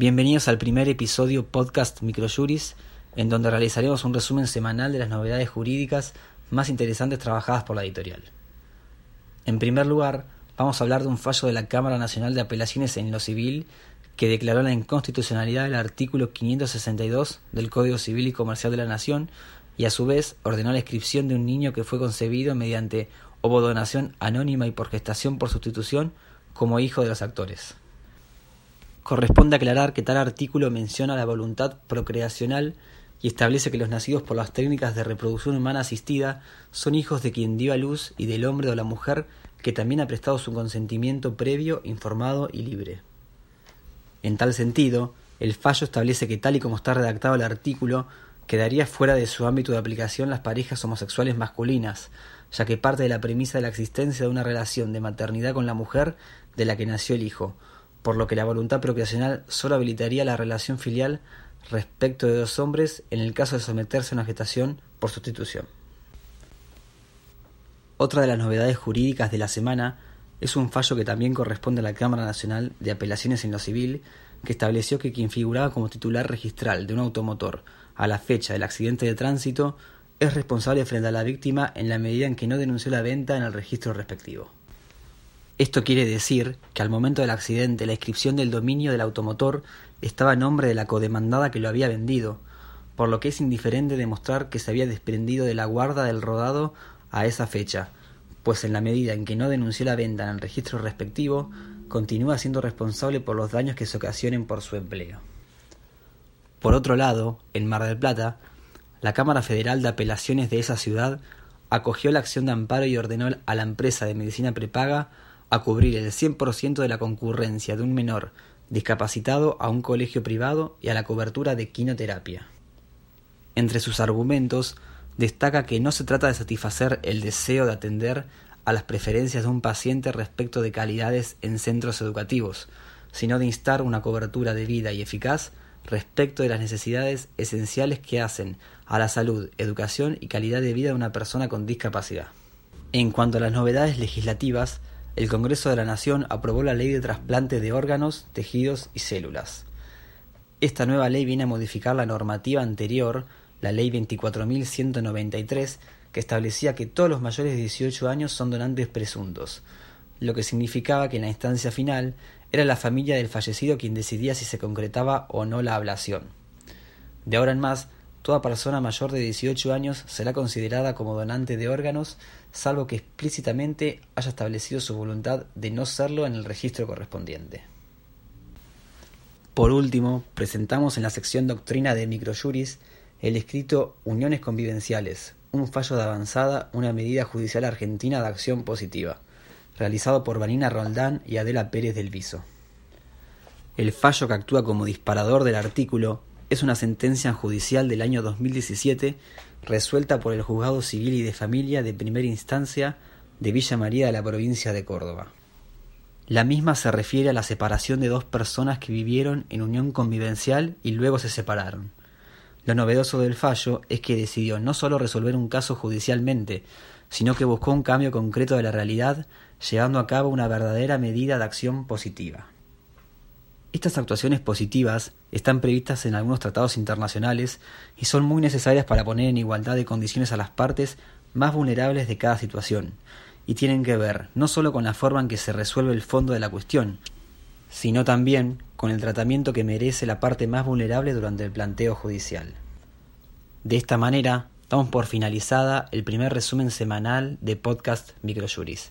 Bienvenidos al primer episodio podcast Microjuris, en donde realizaremos un resumen semanal de las novedades jurídicas más interesantes trabajadas por la editorial. En primer lugar, vamos a hablar de un fallo de la Cámara Nacional de Apelaciones en lo Civil que declaró la inconstitucionalidad del artículo 562 del Código Civil y Comercial de la Nación y a su vez ordenó la inscripción de un niño que fue concebido mediante ovodonación anónima y por gestación por sustitución como hijo de los actores. Corresponde aclarar que tal artículo menciona la voluntad procreacional y establece que los nacidos por las técnicas de reproducción humana asistida son hijos de quien dio a luz y del hombre o la mujer que también ha prestado su consentimiento previo, informado y libre. En tal sentido, el fallo establece que tal y como está redactado el artículo, quedaría fuera de su ámbito de aplicación las parejas homosexuales masculinas, ya que parte de la premisa de la existencia de una relación de maternidad con la mujer de la que nació el hijo, por lo que la voluntad procreacional solo habilitaría la relación filial respecto de dos hombres en el caso de someterse a una gestación por sustitución. Otra de las novedades jurídicas de la semana es un fallo que también corresponde a la Cámara Nacional de Apelaciones en lo Civil, que estableció que quien figuraba como titular registral de un automotor a la fecha del accidente de tránsito es responsable frente a la víctima en la medida en que no denunció la venta en el registro respectivo. Esto quiere decir que al momento del accidente la inscripción del dominio del automotor estaba a nombre de la codemandada que lo había vendido, por lo que es indiferente demostrar que se había desprendido de la guarda del rodado a esa fecha, pues en la medida en que no denunció la venta en el registro respectivo, continúa siendo responsable por los daños que se ocasionen por su empleo. Por otro lado, en Mar del Plata, la Cámara Federal de Apelaciones de esa ciudad acogió la acción de amparo y ordenó a la empresa de medicina prepaga a cubrir el 100% de la concurrencia de un menor discapacitado a un colegio privado y a la cobertura de quinoterapia. Entre sus argumentos destaca que no se trata de satisfacer el deseo de atender a las preferencias de un paciente respecto de calidades en centros educativos, sino de instar una cobertura debida y eficaz respecto de las necesidades esenciales que hacen a la salud, educación y calidad de vida de una persona con discapacidad. En cuanto a las novedades legislativas, el Congreso de la Nación aprobó la Ley de trasplante de órganos, tejidos y células. Esta nueva ley viene a modificar la normativa anterior, la Ley 24.193, que establecía que todos los mayores de 18 años son donantes presuntos, lo que significaba que en la instancia final era la familia del fallecido quien decidía si se concretaba o no la ablación. De ahora en más, Toda persona mayor de 18 años será considerada como donante de órganos, salvo que explícitamente haya establecido su voluntad de no serlo en el registro correspondiente. Por último, presentamos en la sección Doctrina de Microjuris el escrito Uniones Convivenciales, un fallo de avanzada, una medida judicial argentina de acción positiva, realizado por Vanina Roldán y Adela Pérez del Viso. El fallo que actúa como disparador del artículo es una sentencia judicial del año 2017 resuelta por el Juzgado Civil y de Familia de Primera Instancia de Villa María de la provincia de Córdoba. La misma se refiere a la separación de dos personas que vivieron en unión convivencial y luego se separaron. Lo novedoso del fallo es que decidió no solo resolver un caso judicialmente, sino que buscó un cambio concreto de la realidad, llevando a cabo una verdadera medida de acción positiva. Estas actuaciones positivas están previstas en algunos tratados internacionales y son muy necesarias para poner en igualdad de condiciones a las partes más vulnerables de cada situación, y tienen que ver no solo con la forma en que se resuelve el fondo de la cuestión, sino también con el tratamiento que merece la parte más vulnerable durante el planteo judicial. De esta manera, damos por finalizada el primer resumen semanal de podcast Microjuris.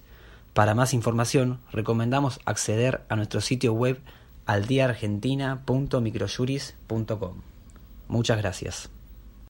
Para más información, recomendamos acceder a nuestro sitio web aldiaargentina.microjuris.com. Muchas gracias.